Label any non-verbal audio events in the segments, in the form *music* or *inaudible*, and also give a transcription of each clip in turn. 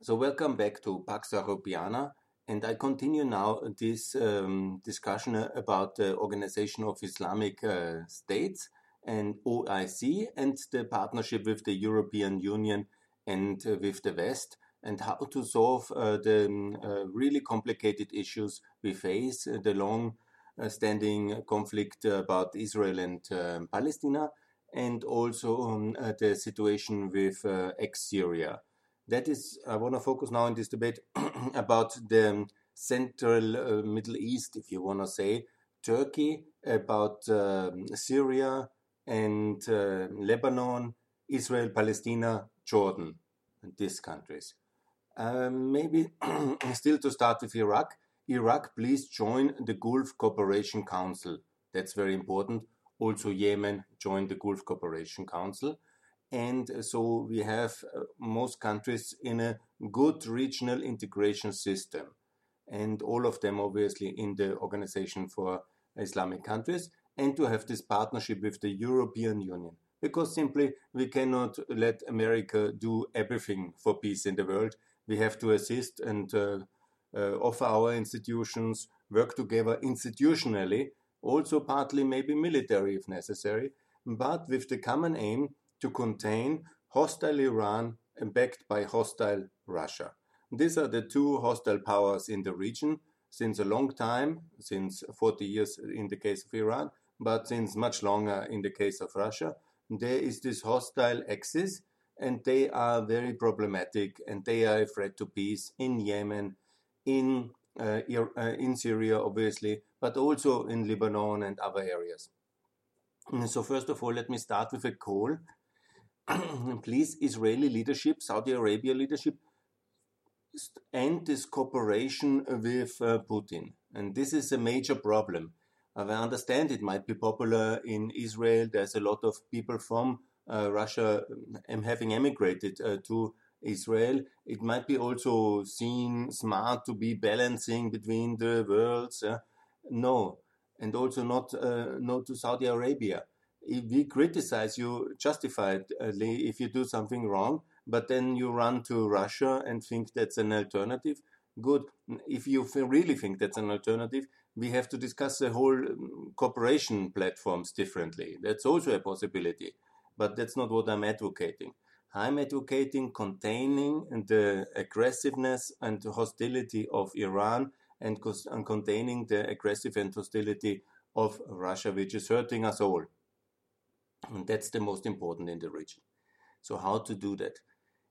So welcome back to Pax Europiana, and I continue now this um, discussion about the Organization of Islamic uh, States and OIC and the partnership with the European Union and uh, with the West and how to solve uh, the um, uh, really complicated issues we face, uh, the long uh, standing conflict about Israel and Palestine, and also um, the situation with ex Syria that is, I want to focus now in this debate *clears throat* about the Central uh, Middle East, if you want to say, Turkey, about uh, Syria and uh, Lebanon, Israel, Palestine, Jordan, and these countries. Um, maybe *clears throat* still to start with Iraq. Iraq, please join the Gulf Cooperation Council. That's very important. Also, Yemen, join the Gulf Cooperation Council and so we have uh, most countries in a good regional integration system. And all of them obviously in the organization for islamic countries. And to have this partnership with the european union. Because simply we cannot let america do everything for peace in the world. We have to assist and uh, uh, offer our institutions work together institutionally also partly maybe military if necessary but with the common aim to contain hostile Iran and backed by hostile Russia. These are the two hostile powers in the region since a long time, since 40 years in the case of Iran, but since much longer in the case of Russia. There is this hostile axis, and they are very problematic, and they are a threat to peace in Yemen, in uh, uh in Syria, obviously, but also in Lebanon and other areas. So first of all, let me start with a call *clears throat* please, Israeli leadership, Saudi Arabia leadership, end this cooperation with uh, Putin. And this is a major problem. I understand it might be popular in Israel. There's a lot of people from uh, Russia um, having emigrated uh, to Israel. It might be also seen smart to be balancing between the worlds. no, and also not uh, not to Saudi Arabia we criticize you justifiedly if you do something wrong, but then you run to Russia and think that's an alternative. Good. If you really think that's an alternative, we have to discuss the whole um, cooperation platforms differently. That's also a possibility, but that's not what I'm advocating. I'm advocating containing the aggressiveness and hostility of Iran and containing the aggressive and hostility of Russia, which is hurting us all. And that's the most important in the region. So, how to do that?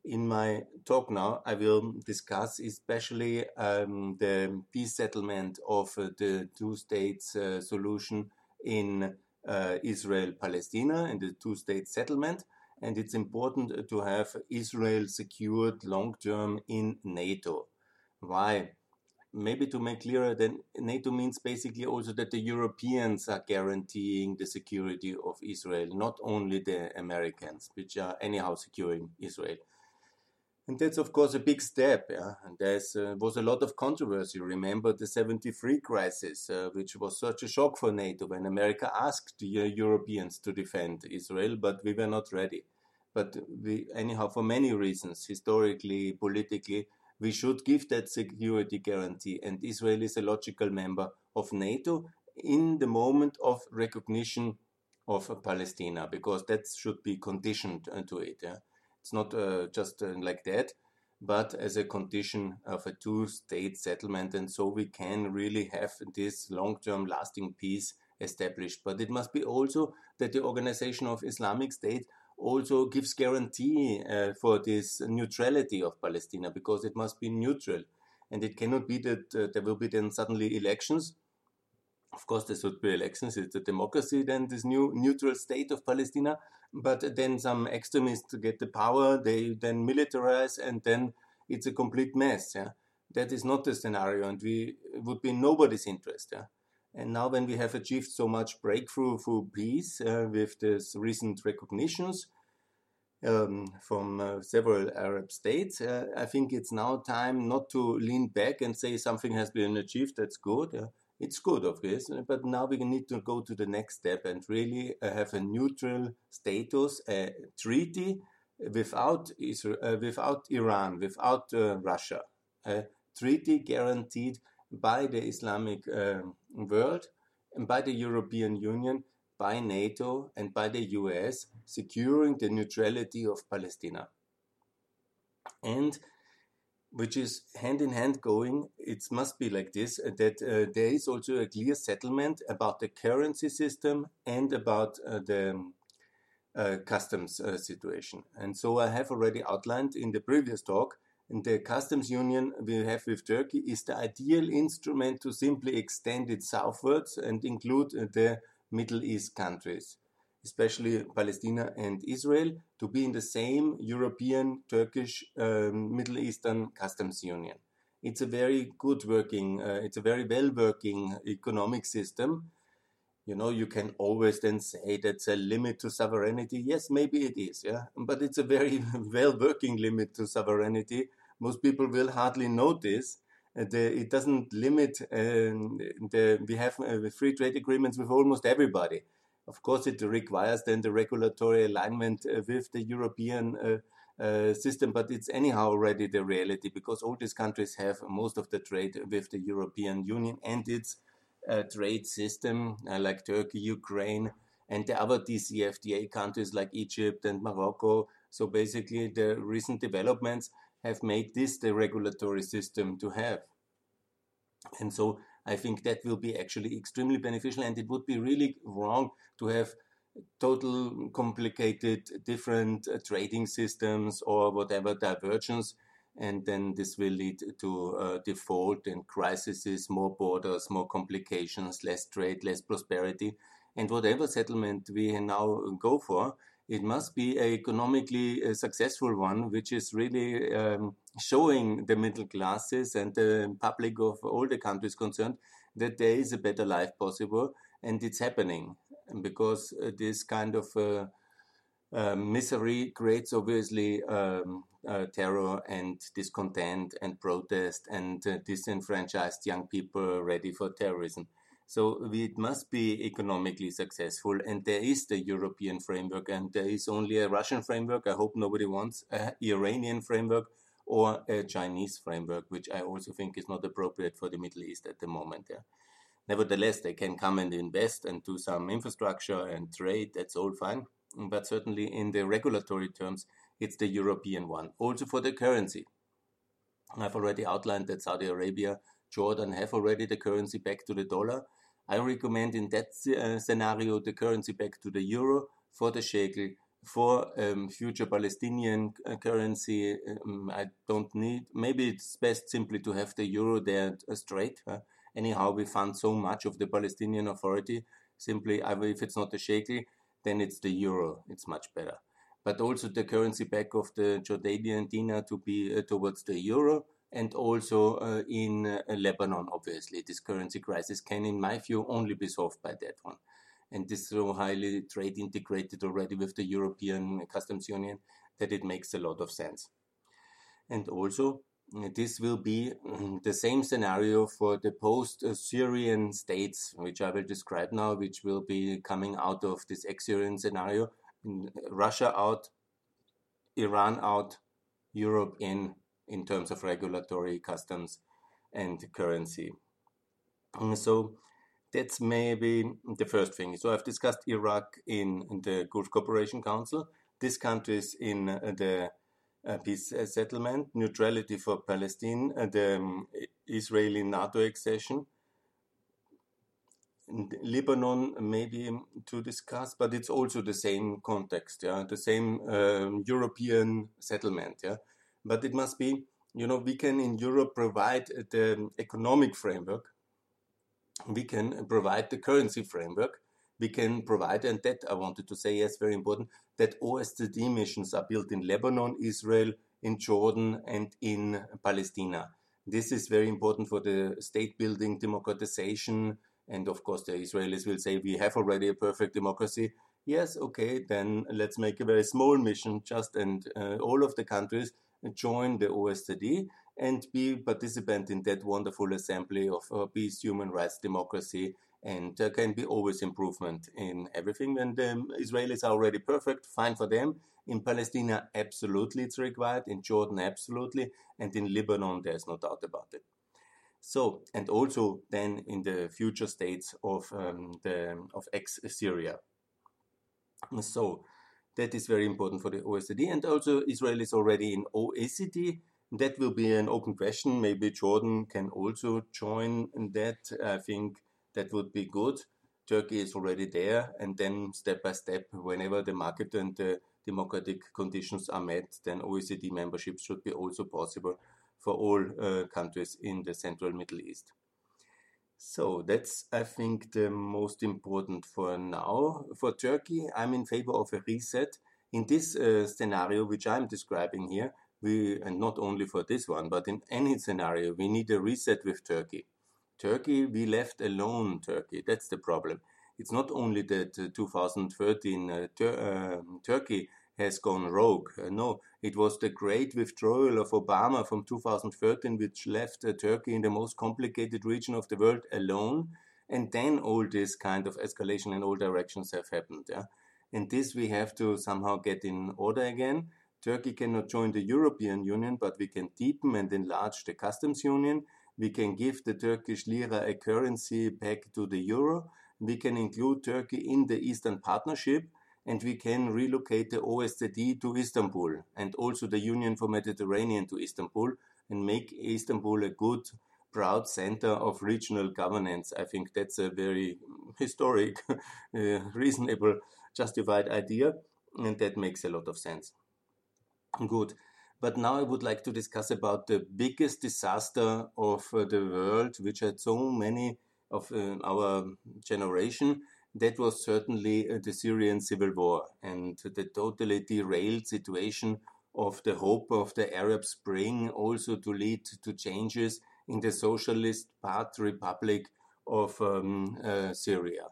In my talk now, I will discuss especially um, the peace settlement of uh, the two states uh, solution in uh, Israel Palestine and the two state settlement. And it's important to have Israel secured long term in NATO. Why? Maybe to make clearer, then NATO means basically also that the Europeans are guaranteeing the security of Israel, not only the Americans, which are anyhow securing Israel. And that's of course a big step. Yeah? And there uh, was a lot of controversy. Remember the 73 crisis, uh, which was such a shock for NATO when America asked the Europeans to defend Israel, but we were not ready. But we, anyhow, for many reasons, historically, politically, we should give that security guarantee. And Israel is a logical member of NATO in the moment of recognition of Palestine, because that should be conditioned to it. Yeah? It's not uh, just uh, like that, but as a condition of a two state settlement. And so we can really have this long term lasting peace established. But it must be also that the organization of Islamic State also gives guarantee uh, for this neutrality of Palestine because it must be neutral. And it cannot be that uh, there will be then suddenly elections. Of course, there should be elections. It's a democracy, then this new neutral state of Palestine. But then some extremists get the power, they then militarize, and then it's a complete mess. Yeah? That is not the scenario, and we would be in nobody's interest. Yeah? And now, when we have achieved so much breakthrough through peace uh, with these recent recognitions um, from uh, several Arab states, uh, I think it's now time not to lean back and say something has been achieved. That's good. Uh, it's good, of course, but now we need to go to the next step and really uh, have a neutral status, a treaty, without Israel, uh, without Iran, without uh, Russia, a treaty guaranteed by the Islamic um, world and by the European Union, by NATO, and by the US, securing the neutrality of Palestine. And which is hand in hand going, it must be like this that uh, there is also a clear settlement about the currency system and about uh, the uh, customs uh, situation. And so I have already outlined in the previous talk the customs union we have with Turkey is the ideal instrument to simply extend it southwards and include the Middle East countries, especially Palestine and Israel, to be in the same European, Turkish, um, Middle Eastern customs union. It's a very good working, uh, it's a very well working economic system. You know, you can always then say that's a limit to sovereignty. Yes, maybe it is, yeah, but it's a very *laughs* well working limit to sovereignty most people will hardly notice. Uh, the, it doesn't limit um, the we have uh, free trade agreements with almost everybody. Of course, it requires then the regulatory alignment uh, with the European uh, uh, system, but it's anyhow already the reality because all these countries have most of the trade with the European Union and its uh, trade system, like Turkey, Ukraine, and the other DCFTA countries like Egypt and Morocco. So basically, the recent developments have made this the regulatory system to have. And so I think that will be actually extremely beneficial, and it would be really wrong to have total complicated different uh, trading systems or whatever divergence and then this will lead to uh, default and crises more borders more complications less trade less prosperity. And whatever settlement we now go for it must be an economically uh, successful one, which is really um, showing the middle classes and the public of all the countries concerned that there is a better life possible, and it's happening. Because uh, this kind of uh, uh, misery creates obviously um, uh, terror and discontent and protest and uh, disenfranchised young people ready for terrorism. So it must be economically successful, and there is the European framework, and there is only a Russian framework. I hope nobody wants a Iranian framework or a Chinese framework, which I also think is not appropriate for the Middle East at the moment. Yeah. Nevertheless, they can come and invest and do some infrastructure and trade. That's all fine, but certainly in the regulatory terms, it's the European one. Also for the currency, I've already outlined that Saudi Arabia Jordan have already the currency back to the dollar. I recommend in that uh, scenario the currency back to the euro for the shekel. For um, future Palestinian uh, currency, um, I don't need. Maybe it's best simply to have the euro there uh, straight. Uh, anyhow, we fund so much of the Palestinian Authority. Simply, if it's not the shekel, then it's the euro. It's much better. But also the currency back of the Jordanian dinar to be uh, towards the euro and also uh, in uh, Lebanon, obviously. This currency crisis can, in my view, only be solved by that one. And this is so highly trade integrated already with the European Customs Union that it makes a lot of sense. And also, this will be mm, the same scenario for the post Syrian states, which I will describe now, which will be coming out of this ex Syrian scenario Russia out, Iran out, Europe in, in terms of regulatory customs and currency. So that's maybe the first thing. So I've discussed Iraq in, the Gulf Cooperation Council, these countries in the uh, peace settlement, neutrality for Palestine, uh, the um, Israeli NATO accession, Lebanon maybe to discuss, but it's also the same context, yeah, the same um, European settlement, yeah. But it must be, you know, we can in Europe provide the economic framework, we can provide the currency framework, we can provide, and that I wanted to say, yes, very important, that OSCE missions are built in Lebanon, Israel, in Jordan, and in Palestine. This is very important for the state building, democratization, and of course, the Israelis will say, we have already a perfect democracy. Yes, okay, then let's make a very small mission just, and uh, all of the countries join the OSCE and be participant in that wonderful assembly of uh, peace, human rights, democracy, and there can be always improvement in everything. When the Israelis are already perfect, fine for them. In Palestine, absolutely it's required. In Jordan, absolutely. And in Lebanon, there's no doubt about it. So, and also then in the future states of um, the of ex-Syria. So, that is very important for the OSCE. And also, Israel is already in OECD. That will be an open question. Maybe Jordan can also join that. I think that would be good. Turkey is already there, and then step by step, whenever the market and the democratic conditions are met, then OECD membership should be also possible for all uh, countries in the Central Middle East. So that's, I think, the most important for now. For Turkey, I'm in favor of a reset. In this uh, scenario, which I'm describing here, we, and not only for this one, but in any scenario, we need a reset with Turkey. Turkey, we left alone Turkey. That's the problem. It's not only that uh, 2013 uh, Tur- um, Turkey has gone rogue. Uh, no, it was the great withdrawal of Obama from 2013, which left uh, Turkey in the most complicated region of the world alone. And then all this kind of escalation in all directions have happened. Yeah? And this we have to somehow get in order again. Turkey cannot join the European Union, but we can deepen and enlarge the customs union. We can give the Turkish lira a currency back to the euro. We can include Turkey in the Eastern Partnership and we can relocate the OSCE to Istanbul and also the Union for Mediterranean to Istanbul and make Istanbul a good, proud center of regional governance. I think that's a very *laughs* historic, *laughs* uh, reasonable, justified idea, and that makes a lot of sense. Good. But now I would like to discuss about the biggest disaster of uh, the world, which had so many of uh, our generation. That was certainly uh, the Syrian civil war and the totally derailed situation of the hope of the Arab Spring also to lead to changes in the socialist Baath Republic of um, uh, Syria.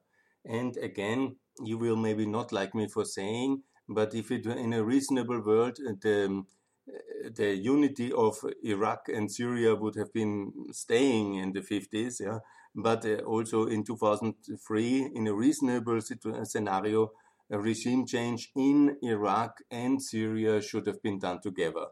And again, you will maybe not like me for saying, but if it were in a reasonable world, the the unity of Iraq and Syria would have been staying in the 50s, yeah. But uh, also in 2003, in a reasonable scenario, a regime change in Iraq and Syria should have been done together.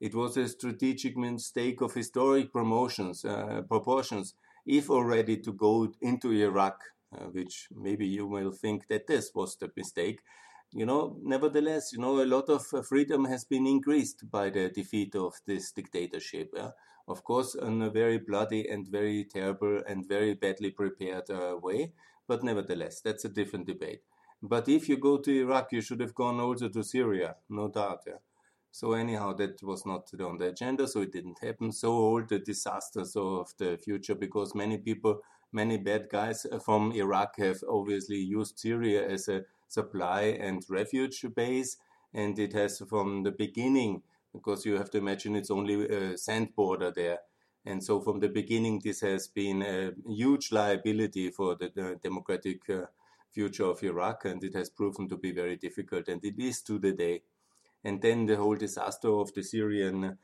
It was a strategic mistake of historic promotions, uh, proportions, if already to go into Iraq, uh, which maybe you will think that this was the mistake, you know, nevertheless, you know, a lot of uh, freedom has been increased by the defeat of this dictatorship. Yeah? Of course, in a very bloody and very terrible and very badly prepared uh, way, but nevertheless, that's a different debate. But if you go to Iraq, you should have gone also to Syria, no doubt. Yeah? So anyhow, that was not on the agenda, so it didn't happen. So all the disasters of the future, because many people, many bad guys from Iraq have obviously used Syria as a supply and refuge base. And it has from the beginning, because you have to imagine it's only a sand border there. And so from the beginning, this has been a huge liability for the, the democratic uh, future of Iraq, and it has proven to be very difficult, and it is to the day. And then the whole disaster of the Syrian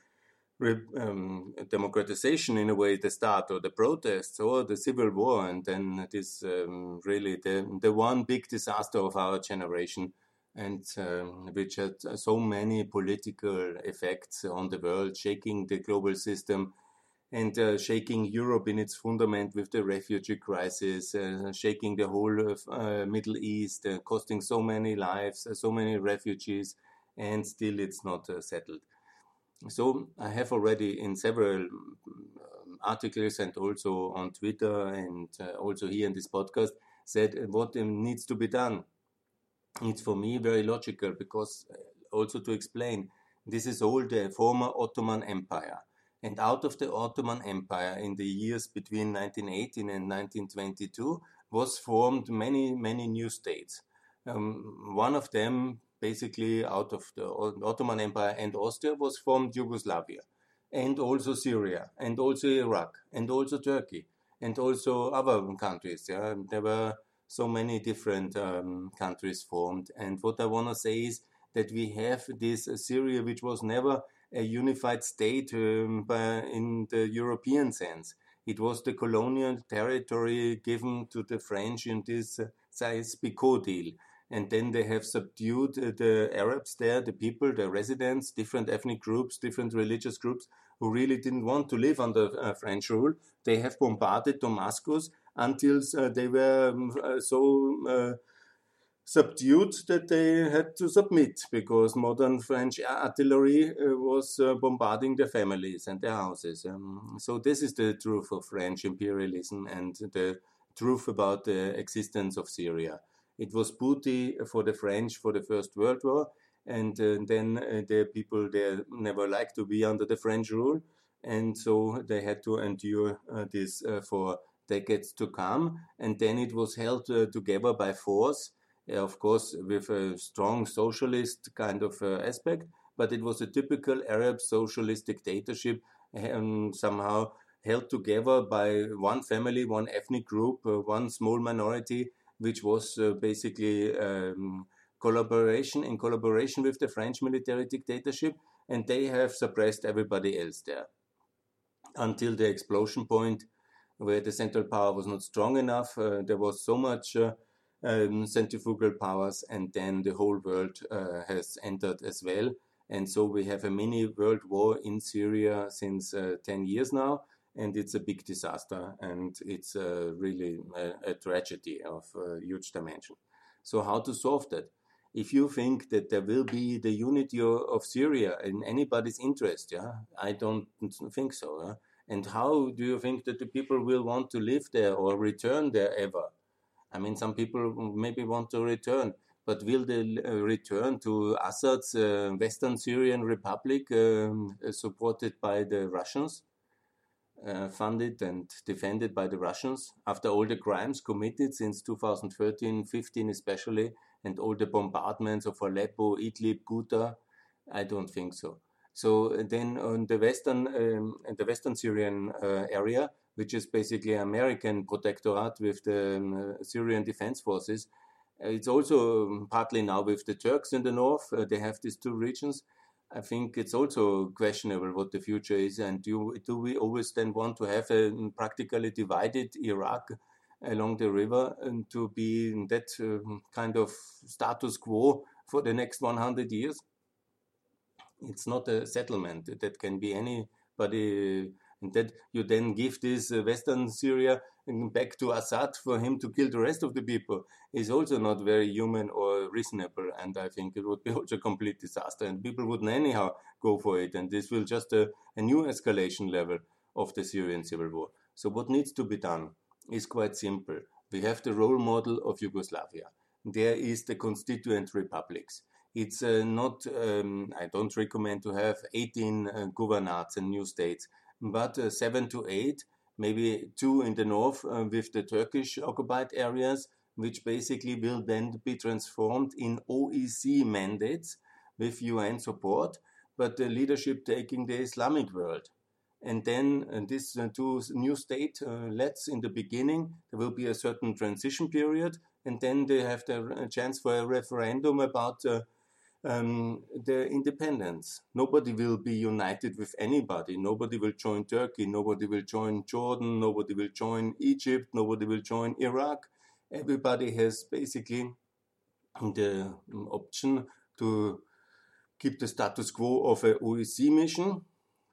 um, democratization in a way the start or the protests or the civil war and then it is um, really the, the one big disaster of our generation and um, which had so many political effects on the world shaking the global system and uh, shaking Europe in its fundament with the refugee crisis, uh, shaking the whole of, uh, Middle East, uh, costing so many lives, uh, so many refugees, and still it's not uh, settled. So I have already in several um, articles and also on Twitter and uh, also here in this podcast said what needs to be done. It's for me very logical because uh, also to explain this is all the former Ottoman Empire. And out of the Ottoman Empire in the years between 1918 and 1922 was formed many, many new states. Um, one of them basically out of the Ottoman Empire and Austria was formed Yugoslavia, and also Syria, and also Iraq, and also Turkey, and also other countries. Yeah, there were so many different um, countries formed. And what I want to say is that we have this Syria, which was never a unified state um, in the European sense. It was the colonial territory given to the French in this uh, Sykes-Picot deal. And then they have subdued uh, the Arabs there, the people, the residents, different ethnic groups, different religious groups who really didn't want to live under uh, French rule. They have bombarded Damascus until uh, they were um, so subdued that they had to submit because modern French artillery was bombarding their families and their houses. Um, so this is the truth of French imperialism and the truth about the existence of Syria. It was booty for the French for the First World War, and uh, then uh, the people there never liked to be under the French rule, and so they had to endure uh, this for decades to come. And then it was held together by force of course, with a strong socialist kind of aspect, but it was a typical Arab socialist dictatorship um, somehow held together by one family, one ethnic group, uh, one small minority, which was uh, basically um, collaboration in collaboration with the French military dictatorship, and they have suppressed everybody else there until the explosion point where the central power was not strong enough. Uh, there was so much uh, um, centrifugal powers, and then the whole world uh, has entered as well. And so we have a mini world war in Syria since uh, 10 years now, and it's a big disaster, and it's uh, really a, a, tragedy of huge dimension. So, how to solve that? If you think that there will be the unity of Syria in anybody's interest, yeah, I don't think so. Yeah? And how do you think that the people will want to live there or return there ever? I mean, some people maybe want to return, but will they uh, return to Assad's uh, Western Syrian Republic, um, supported by the Russians, uh, funded and defended by the Russians, after all the crimes committed since 2013 15 especially, and all the bombardments of Aleppo, Idlib, Ghouta? I don't think so. So then on the western, um, the western Syrian uh, area, which is basically American protectorate with the um, Syrian defense forces. Uh, it's also um, partly now with the Turks in the north. Uh, they have these two regions. I think it's also questionable what the future is, and do, do we always then want to have a um, practically divided Iraq along the river and to be in that uh, kind of status quo for the next 100 years? It's not a settlement that can be anybody and that you then give this uh, Western Syria back to Assad for him to kill the rest of the people is also not very human or reasonable. And I think it would be *laughs* also a complete disaster, and people wouldn't anyhow go for it. And this will just a, a new escalation level of the Syrian civil war. So what needs to be done is quite simple. We have the role model of Yugoslavia. There is the constituent republics. It's uh, not, um, I don't recommend to have 18 uh, governorates and new states but uh, seven to eight, maybe two in the north uh, with the Turkish occupied areas, which basically will then be transformed in OIC mandates with UN support, but the leadership taking the Islamic world. And then uh, this uh, two new state uh, lets in the beginning, there will be a certain transition period, and then they have the chance for a referendum about uh, um, the independence. Nobody will be united with anybody. Nobody will join Turkey. Nobody will join Jordan. Nobody will join Egypt. Nobody will join Iraq. Everybody has basically the option to keep the status quo of a OIC mission.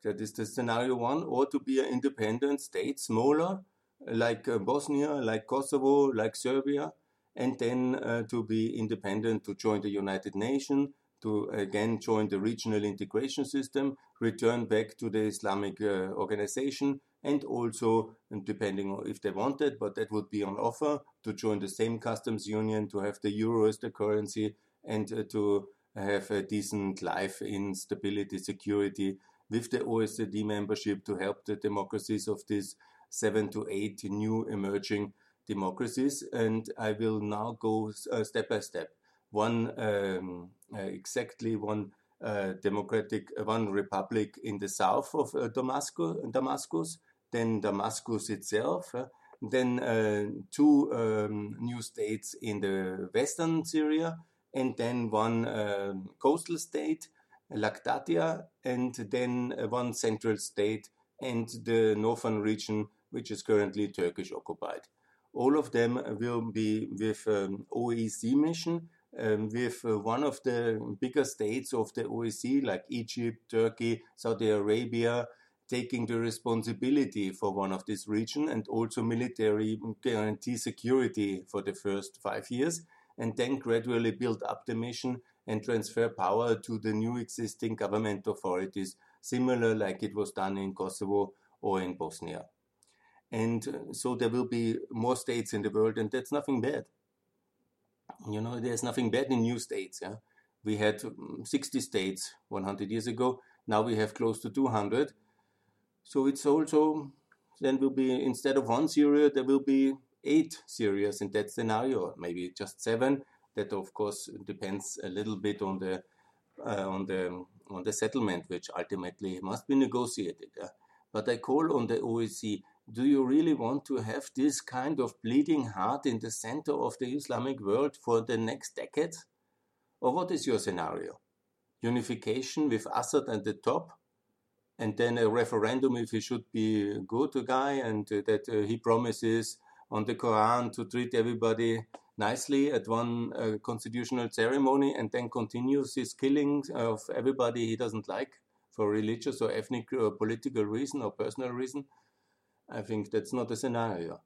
That is the scenario one, or to be an independent state, smaller, like uh, Bosnia, like Kosovo, like Serbia, and then uh, to be independent to join the United Nations, to again join the regional integration system, return back to the Islamic uh, organization, and also, and depending on if they wanted, but that would be on offer, to join the same customs union, to have the euro as the currency, and uh, to have a decent life in stability, security, with the OECD membership to help the democracies of these seven to eight new emerging democracies. And I will now go uh, step by step. One um, uh, exactly one uh, democratic, uh, one republic in the south of Damascus, Damascus, then Damascus itself, then two um, new states in the western Syria, and then one um, coastal state Latakia, and then one central state and the northern region, which is currently Turkish occupied. All of them will be with um, OSCE mission, um, with uh, one of the bigger states of the OSCE, like Egypt, Turkey, Saudi Arabia, taking the responsibility for one of this region and also military guarantee security for the first five years, and then gradually build up the mission and transfer power to the new existing government authorities, similar like it was done in Kosovo or in Bosnia. And uh, so there will be more states in the world, and that's nothing bad. You know, there's nothing bad in new states. Yeah? We had um, 60 states 100 years ago. Now we have close to 200. So it's also, then will be, instead of one Syria, there will be eight Syrias in that scenario, maybe just seven. That of course depends a little bit on the uh, on the on the settlement, which ultimately must be negotiated. But I call on the OSCE do you really want to have this kind of bleeding heart in the center of the Islamic world for the next decades? Or what is your scenario? Unification with Assad at the top, and then a referendum if he should be a good guy and uh, that uh, he promises on the Quran to treat everybody nicely at one uh, constitutional ceremony and then continues his killing of everybody he doesn't like for religious or ethnic or political reason or personal reason. I think that's not a scenario.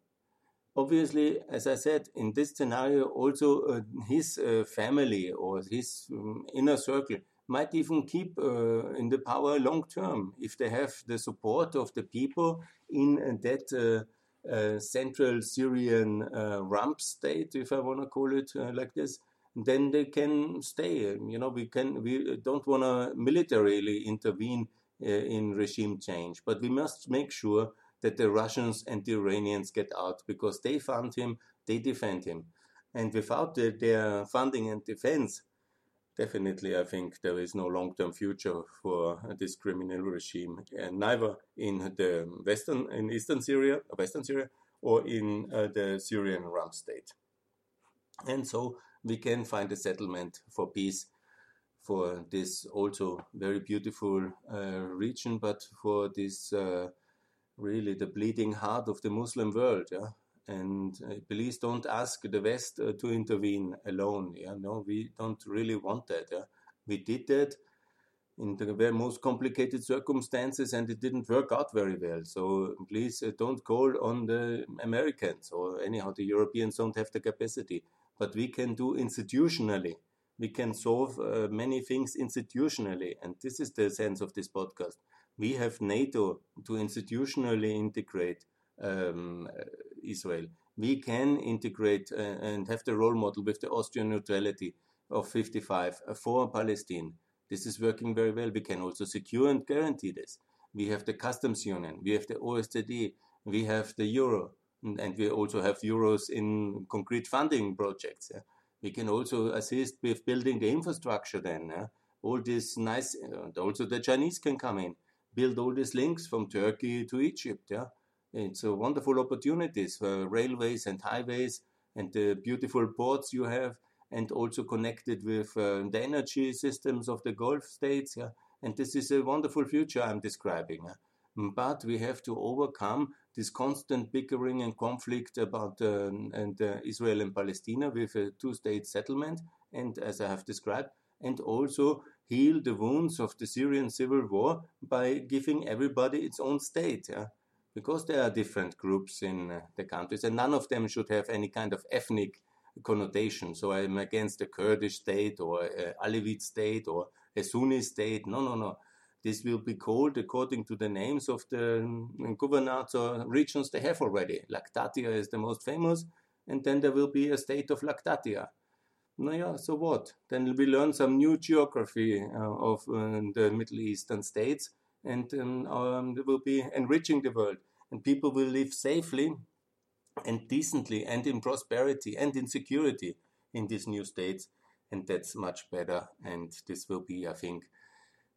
Obviously, as I said, in this scenario, also uh, his uh, family or his um, inner circle might even keep uh, in the power long term if they have the support of the people in that uh, uh, central Syrian uh, rump state, if I want to call it like this. Then they can stay. You know, we can. We don't want to militarily intervene in regime change, but we must make sure that the Russians and the Iranians get out because they fund him, they defend him. And without the, their funding and defense, definitely I think there is no long term future for this criminal regime, and neither in the western, in eastern Syria, western Syria, or in uh, the Syrian rump state. And so we can find a settlement for peace for this also very beautiful uh, region, but for this uh, really the bleeding heart of the Muslim world. Yeah? And uh, please don't ask the West uh, to intervene alone. Yeah? No, we don't really want that. Yeah? We did that in the very most complicated circumstances and it didn't work out very well. So please uh, don't call on the Americans or anyhow the Europeans don't have the capacity. But we can do institutionally. We can solve uh, many things institutionally. And this is the sense of this podcast we have NATO to institutionally integrate um, Israel. We can integrate uh, and have the role model with the Austrian neutrality of 55 uh, for Palestine. This is working very well. We can also secure and guarantee this. We have the customs union, we have the OSCE, we have the euro, and we also have euros in concrete funding projects. We can also assist with building the infrastructure then. All this nice, uh, also the Chinese can come in build all these links from Turkey to Egypt. Yeah, it's a wonderful opportunities for railways and highways and the beautiful ports you have, and also connected with uh, the energy systems of the Gulf states. Yeah, and this is a wonderful future I'm describing. Yeah? But we have to overcome this constant bickering and conflict about uh, and uh, Israel and Palestine with a two-state settlement, and as I have described, and also heal the wounds of the Syrian civil war by giving everybody its own state. Yeah? Because there are different groups in uh, the countries, and none of them should have any kind of ethnic connotation. So I'm against a Kurdish state or a Alevite state or a Sunni state. No, no, no. This will be called according to the names of the um, governors or regions they have already. Latakia is the most famous, and then there will be a state of Latakia. Naja, so what? Then we learn some new geography uh, of uh, the Middle Eastern states and um, um, will be enriching the world. And people will live safely and decently and in prosperity and in security in these new states. And that's much better. And this will be, I think,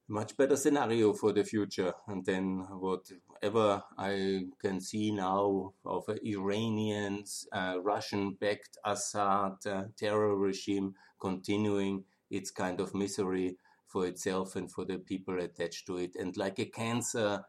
much better scenario for the future and then whatever I can see now of Iranians, uh, Russian-backed Assad uh, terror regime continuing its kind of misery for itself and for the people attached to it, and like a cancer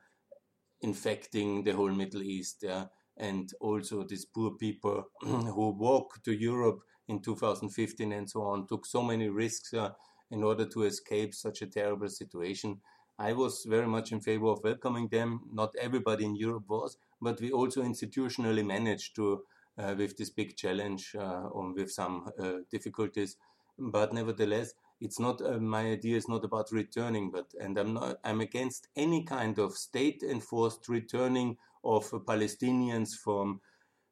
infecting the whole Middle East. Yeah? And also these poor people *clears throat* who walk to Europe in 2015 and so on took so many risks uh, in order to escape such a terrible situation. I was very much in favor of welcoming them. Not everybody in Europe was, but we also institutionally managed to, uh, with this big challenge, uh, or with some uh, difficulties. But nevertheless, it's not uh, my idea is not about returning, but and I'm not I'm against any kind of state enforced returning of Palestinians from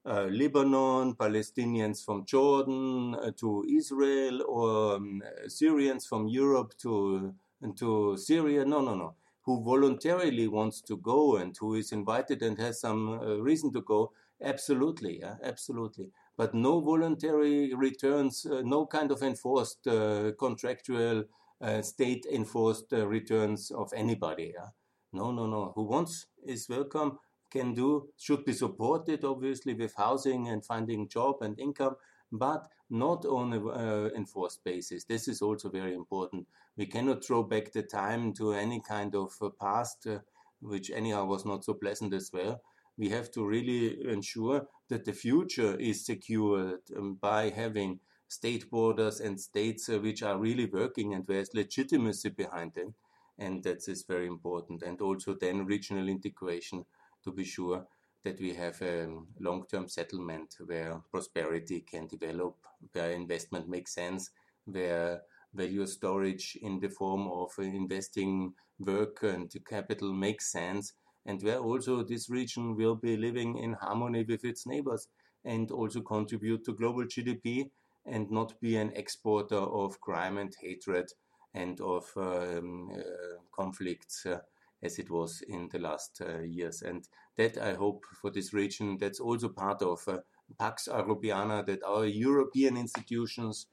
uh, Lebanon, Palestinians from Jordan uh, to Israel, or um, Syrians from Europe to to Syria. No, no, no. Who voluntarily wants to go and who is invited and has some uh, reason to go? Absolutely, yeah, absolutely. But no voluntary returns, uh, no kind of enforced uh, contractual uh, state enforced returns of anybody. Yeah? No, no, no. Who wants is welcome can do should be supported obviously with housing and finding job and income but not on an uh, enforced basis. This is also very important. We cannot throw back the time to any kind of uh, past uh, which anyhow was not so pleasant as well. We have to really ensure that the future is secured um, by having state borders and states uh, which are really working and there's legitimacy behind them and that is very important. And also then regional integration to be sure that we have a long-term settlement where prosperity can develop, where investment makes sense, where value storage in the form of investing work and capital makes sense, and where also this region will be living in harmony with its neighbors and also contribute to global GDP and not be an exporter of crime and hatred and of um, uh, conflicts. Uh, as it was in the last uh, years. And that I hope for this region, that's also part of uh, Pax Europiana, that our European institutions,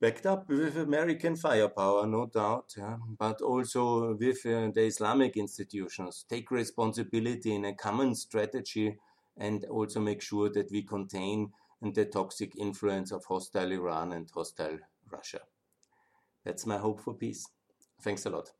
backed up with American firepower, no doubt, yeah, but also with uh, the Islamic institutions, take responsibility in a common strategy and also make sure that we contain the toxic influence of hostile Iran and hostile Russia. That's my hope for peace. Thanks a lot.